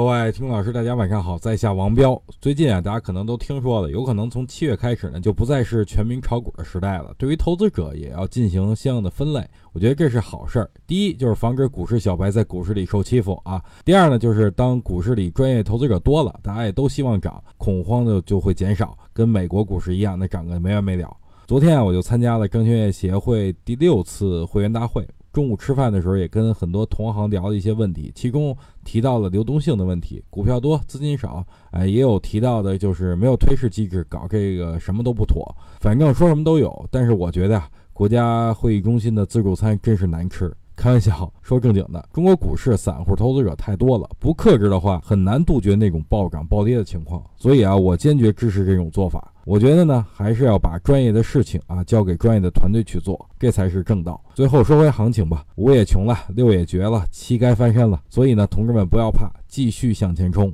各位听众老师，大家晚上好，在下王彪。最近啊，大家可能都听说了，有可能从七月开始呢，就不再是全民炒股的时代了。对于投资者，也要进行相应的分类。我觉得这是好事儿。第一，就是防止股市小白在股市里受欺负啊。第二呢，就是当股市里专业投资者多了，大家也都希望涨，恐慌的就会减少，跟美国股市一样，那涨个没完没了。昨天啊，我就参加了证券业协会第六次会员大会。中午吃饭的时候，也跟很多同行聊了一些问题，其中提到了流动性的问题，股票多资金少，哎，也有提到的就是没有退市机制，搞这个什么都不妥，反正说什么都有。但是我觉得啊，国家会议中心的自助餐真是难吃。开玩笑，说正经的，中国股市散户投资者太多了，不克制的话，很难杜绝那种暴涨暴跌的情况。所以啊，我坚决支持这种做法。我觉得呢，还是要把专业的事情啊交给专业的团队去做，这才是正道。最后说回行情吧，五也穷了，六也绝了，七该翻身了。所以呢，同志们不要怕，继续向前冲。